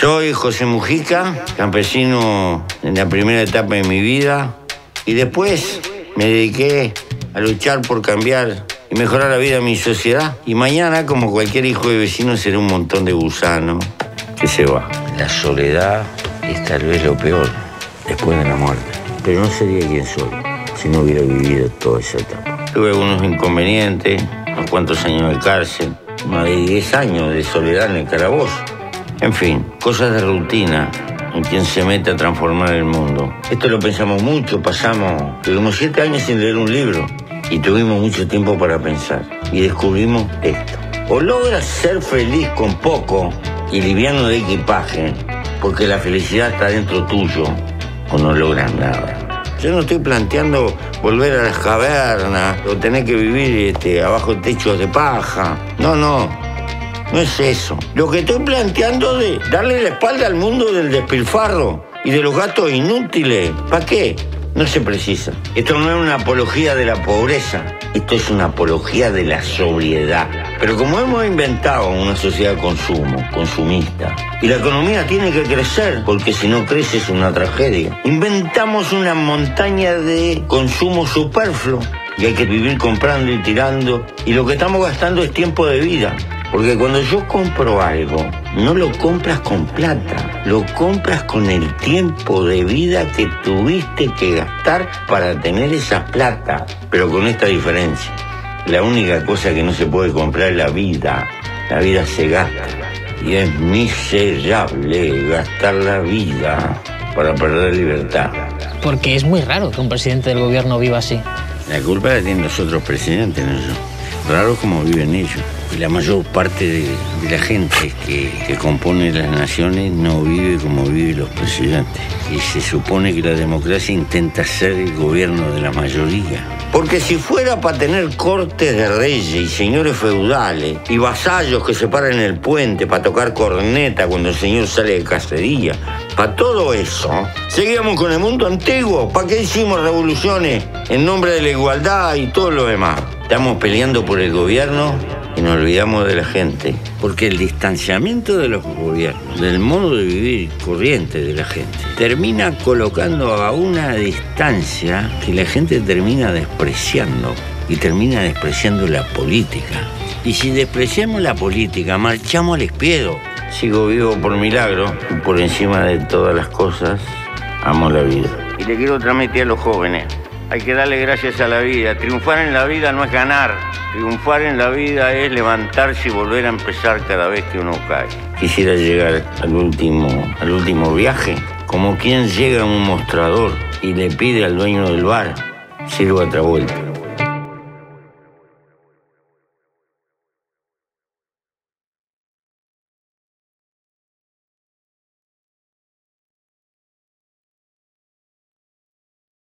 Soy José Mujica, campesino en la primera etapa de mi vida y después me dediqué a luchar por cambiar y mejorar la vida de mi sociedad. Y mañana, como cualquier hijo de vecino, seré un montón de gusano que se va. La soledad es tal vez lo peor después de la muerte. Pero no sería quien soy si no hubiera vivido toda esa etapa. Tuve algunos inconvenientes, unos cuantos años de cárcel, más de 10 años de soledad en el calabozo. En fin, cosas de rutina en quien se mete a transformar el mundo. Esto lo pensamos mucho, pasamos, tuvimos siete años sin leer un libro y tuvimos mucho tiempo para pensar y descubrimos esto. O logras ser feliz con poco y liviano de equipaje, porque la felicidad está dentro tuyo, o no logras nada. Yo no estoy planteando volver a las cavernas o tener que vivir este, abajo de techos de paja. No, no. No es eso. Lo que estoy planteando de darle la espalda al mundo del despilfarro y de los gastos inútiles. ¿Para qué? No se precisa. Esto no es una apología de la pobreza, esto es una apología de la sobriedad. Pero como hemos inventado una sociedad de consumo, consumista, y la economía tiene que crecer, porque si no crece es una tragedia, inventamos una montaña de consumo superfluo y hay que vivir comprando y tirando, y lo que estamos gastando es tiempo de vida. Porque cuando yo compro algo, no lo compras con plata, lo compras con el tiempo de vida que tuviste que gastar para tener esa plata, pero con esta diferencia. La única cosa que no se puede comprar es la vida. La vida se gasta. Y es miserable gastar la vida para perder libertad. Porque es muy raro que un presidente del gobierno viva así. La culpa la tienen los otros presidentes, no yo. Raro como viven ellos. La mayor parte de, la gente que, que, compone las naciones no vive como viven los presidentes. Y se supone que la democracia intenta ser el gobierno de la mayoría. Porque si fuera para tener cortes de reyes y señores feudales y vasallos que se paran en el puente para tocar corneta cuando el señor sale de cacería, para todo eso, seguíamos con el mundo antiguo. ¿Para qué hicimos revoluciones en nombre de la igualdad y todo lo demás? Estamos peleando por el gobierno y nos olvidamos de la gente. Porque el distanciamiento de los gobiernos, del modo de vivir corriente de la gente, termina colocando a una distancia que la gente termina despreciando y termina despreciando la política. Y si despreciamos la política, marchamos al espiedo. Sigo vivo por milagro y por encima de todas las cosas, amo la vida. Y le quiero transmitir a los jóvenes hay que darle gracias a la vida. Triunfar en la vida no es ganar. Triunfar en la vida es levantarse y volver a empezar cada vez que uno cae. Quisiera llegar al último, al último viaje, como quien llega a un mostrador y le pide al dueño del bar, sirva otra vuelta.